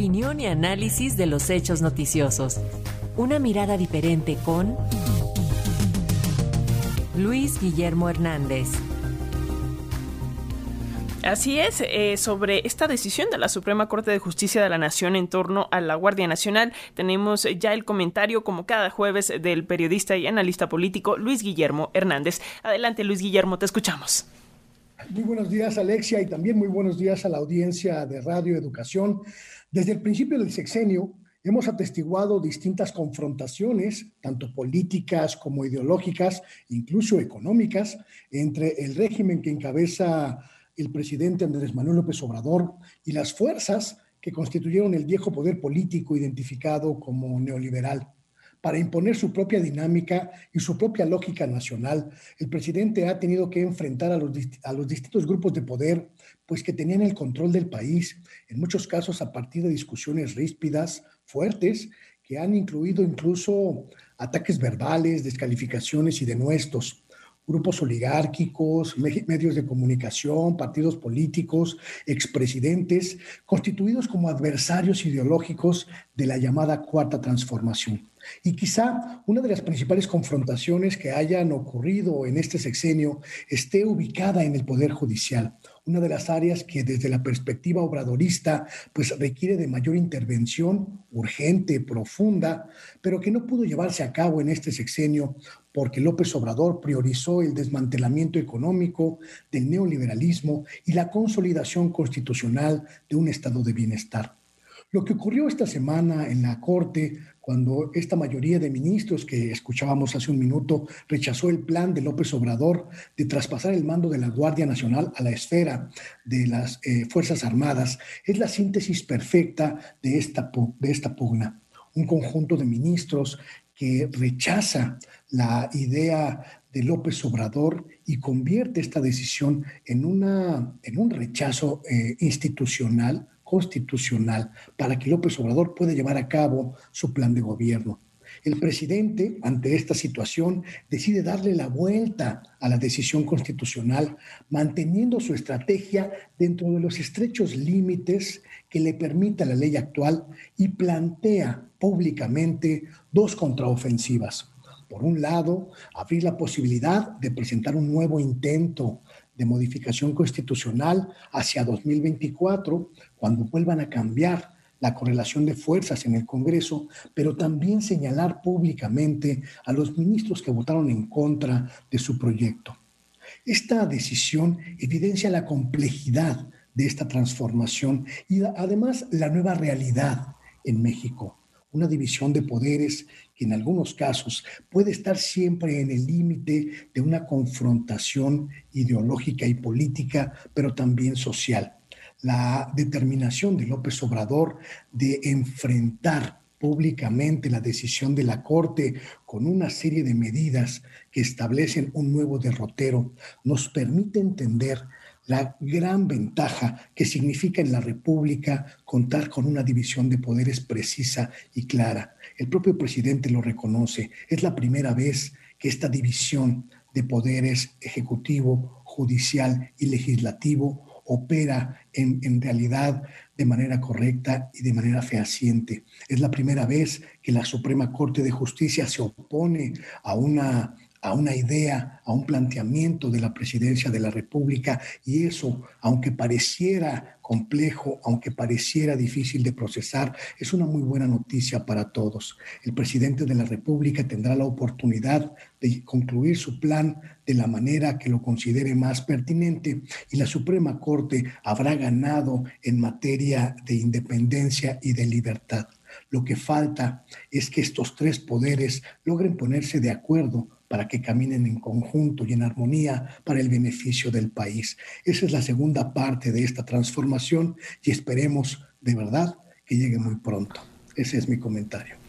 opinión y análisis de los hechos noticiosos. Una mirada diferente con Luis Guillermo Hernández. Así es, eh, sobre esta decisión de la Suprema Corte de Justicia de la Nación en torno a la Guardia Nacional, tenemos ya el comentario, como cada jueves, del periodista y analista político Luis Guillermo Hernández. Adelante, Luis Guillermo, te escuchamos. Muy buenos días, Alexia, y también muy buenos días a la audiencia de Radio Educación. Desde el principio del sexenio, hemos atestiguado distintas confrontaciones, tanto políticas como ideológicas, incluso económicas, entre el régimen que encabeza el presidente Andrés Manuel López Obrador y las fuerzas que constituyeron el viejo poder político identificado como neoliberal. Para imponer su propia dinámica y su propia lógica nacional, el presidente ha tenido que enfrentar a los, distintos grupos de poder, pues que tenían el control del país, en muchos casos a partir de discusiones ríspidas, fuertes, que han incluido incluso ataques verbales, descalificaciones y denuestos grupos oligárquicos, medios de comunicación, partidos políticos, expresidentes, constituidos como adversarios ideológicos de la llamada cuarta transformación. Y quizá una de las principales confrontaciones que hayan ocurrido en este sexenio esté ubicada en el Poder Judicial, una de las áreas que desde la perspectiva obradorista pues requiere de mayor intervención urgente, profunda, pero que no pudo llevarse a cabo en este sexenio porque López Obrador priorizó el desmantelamiento económico del neoliberalismo y la consolidación constitucional de un estado de bienestar. Lo que ocurrió esta semana en la Corte, cuando esta mayoría de ministros que escuchábamos hace un minuto rechazó el plan de López Obrador de traspasar el mando de la Guardia Nacional a la esfera de las eh, Fuerzas Armadas, es la síntesis perfecta de esta, de esta pugna. Un conjunto de ministros que rechaza la idea de López Obrador y convierte esta decisión en, una, en un rechazo eh, institucional constitucional para que López Obrador pueda llevar a cabo su plan de gobierno. El presidente, ante esta situación, decide darle la vuelta a la decisión constitucional, manteniendo su estrategia dentro de los estrechos límites que le permita la ley actual y plantea públicamente dos contraofensivas. Por un lado, abrir la posibilidad de presentar un nuevo intento de modificación constitucional hacia 2024, cuando vuelvan a cambiar la correlación de fuerzas en el Congreso, pero también señalar públicamente a los ministros que votaron en contra de su proyecto. Esta decisión evidencia la complejidad de esta transformación y además la nueva realidad en México una división de poderes que en algunos casos puede estar siempre en el límite de una confrontación ideológica y política, pero también social. La determinación de López Obrador de enfrentar públicamente la decisión de la Corte con una serie de medidas que establecen un nuevo derrotero nos permite entender la gran ventaja que significa en la República contar con una división de poderes precisa y clara. El propio presidente lo reconoce. Es la primera vez que esta división de poderes ejecutivo, judicial y legislativo opera en, realidad de manera correcta y de manera fehaciente. Es la primera vez que la Suprema Corte de Justicia se opone a una a una idea, a un planteamiento de la presidencia de la República y eso, aunque pareciera complejo, aunque pareciera difícil de procesar, es una muy buena noticia para todos. El presidente de la República tendrá la oportunidad de concluir su plan de la manera que lo considere más pertinente y la Suprema Corte habrá ganado en materia de independencia y de libertad. Lo que falta es que estos tres poderes logren ponerse de acuerdo para que caminen en conjunto y en armonía para el beneficio del país. Esa es la segunda parte de esta transformación y esperemos de verdad que llegue muy pronto. Ese es mi comentario.